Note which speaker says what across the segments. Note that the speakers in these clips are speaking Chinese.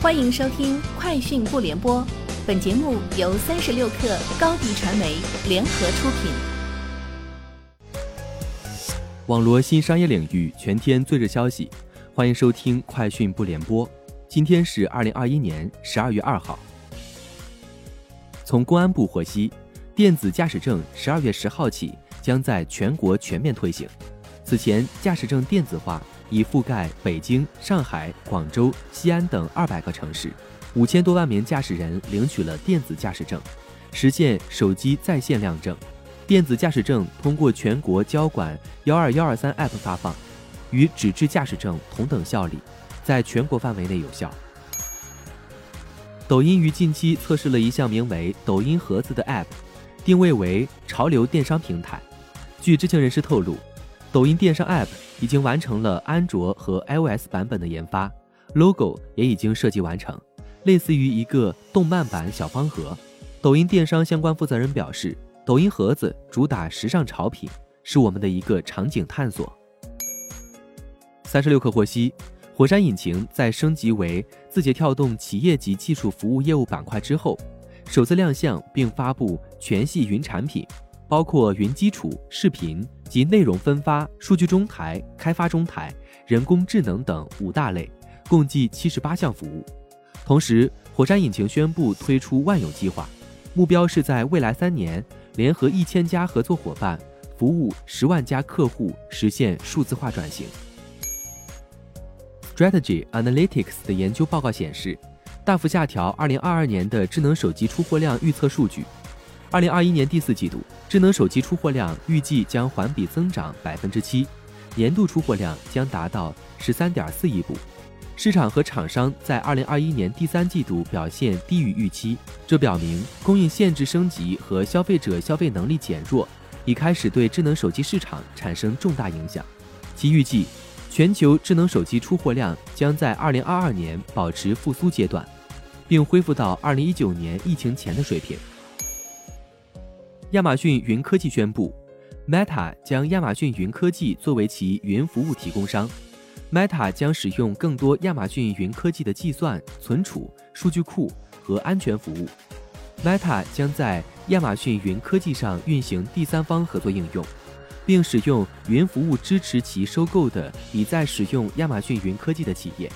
Speaker 1: 欢迎收听《快讯不联播》，本节目由三十六克高低传媒联合出品。
Speaker 2: 网罗新商业领域全天最热消息，欢迎收听《快讯不联播》。今天是二零二一年十二月二号。从公安部获悉，电子驾驶证十二月十号起将在全国全面推行。此前，驾驶证电子化。已覆盖北京、上海、广州、西安等二百个城市，五千多万名驾驶人领取了电子驾驶证，实现手机在线亮证。电子驾驶证通过全国交管幺二幺二三 App 发放，与纸质驾驶证同等效力，在全国范围内有效。抖音于近期测试了一项名为“抖音盒子”的 App，定位为潮流电商平台。据知情人士透露。抖音电商 App 已经完成了安卓和 iOS 版本的研发，logo 也已经设计完成，类似于一个动漫版小方盒。抖音电商相关负责人表示，抖音盒子主打时尚潮品，是我们的一个场景探索。三十六氪获悉，火山引擎在升级为字节跳动企业级技术服务业务板块之后，首次亮相并发布全系云产品。包括云基础、视频及内容分发、数据中台、开发中台、人工智能等五大类，共计七十八项服务。同时，火山引擎宣布推出万有计划，目标是在未来三年联合一千家合作伙伴，服务十万家客户，实现数字化转型。Strategy Analytics 的研究报告显示，大幅下调二零二二年的智能手机出货量预测数据。二零二一年第四季度，智能手机出货量预计将环比增长百分之七，年度出货量将达到十三点四亿部。市场和厂商在二零二一年第三季度表现低于预期，这表明供应限制升级和消费者消费能力减弱已开始对智能手机市场产生重大影响。其预计，全球智能手机出货量将在二零二二年保持复苏阶段，并恢复到二零一九年疫情前的水平。亚马逊云科技宣布，Meta 将亚马逊云科技作为其云服务提供商。Meta 将使用更多亚马逊云科技的计算、存储、数据库和安全服务。Meta 将在亚马逊云科技上运行第三方合作应用，并使用云服务支持其收购的已在使用亚马逊云科技的企业。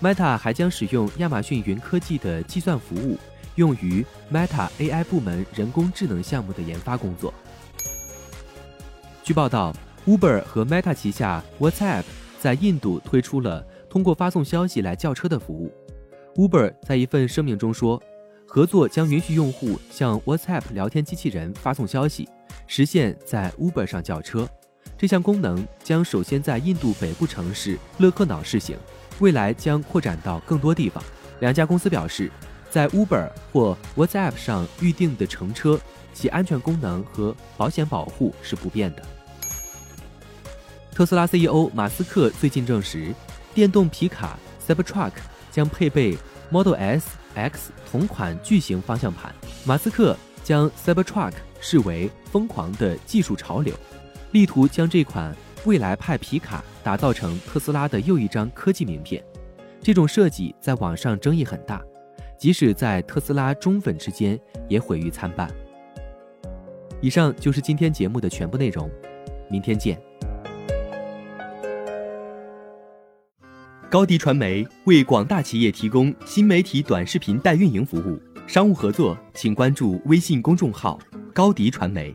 Speaker 2: Meta 还将使用亚马逊云科技的计算服务。用于 Meta AI 部门人工智能项目的研发工作。据报道，Uber 和 Meta 旗下 WhatsApp 在印度推出了通过发送消息来叫车的服务。Uber 在一份声明中说，合作将允许用户向 WhatsApp 聊天机器人发送消息，实现在 Uber 上叫车。这项功能将首先在印度北部城市勒克瑙试行，未来将扩展到更多地方。两家公司表示。在 Uber 或 WhatsApp 上预定的乘车，其安全功能和保险保护是不变的。特斯拉 CEO 马斯克最近证实，电动皮卡 Cybertruck 将配备 Model S、X 同款巨型方向盘。马斯克将 Cybertruck 视为疯狂的技术潮流，力图将这款未来派皮卡打造成特斯拉的又一张科技名片。这种设计在网上争议很大。即使在特斯拉忠粉之间，也毁誉参半。以上就是今天节目的全部内容，明天见。
Speaker 3: 高迪传媒为广大企业提供新媒体短视频代运营服务，商务合作请关注微信公众号“高迪传媒”。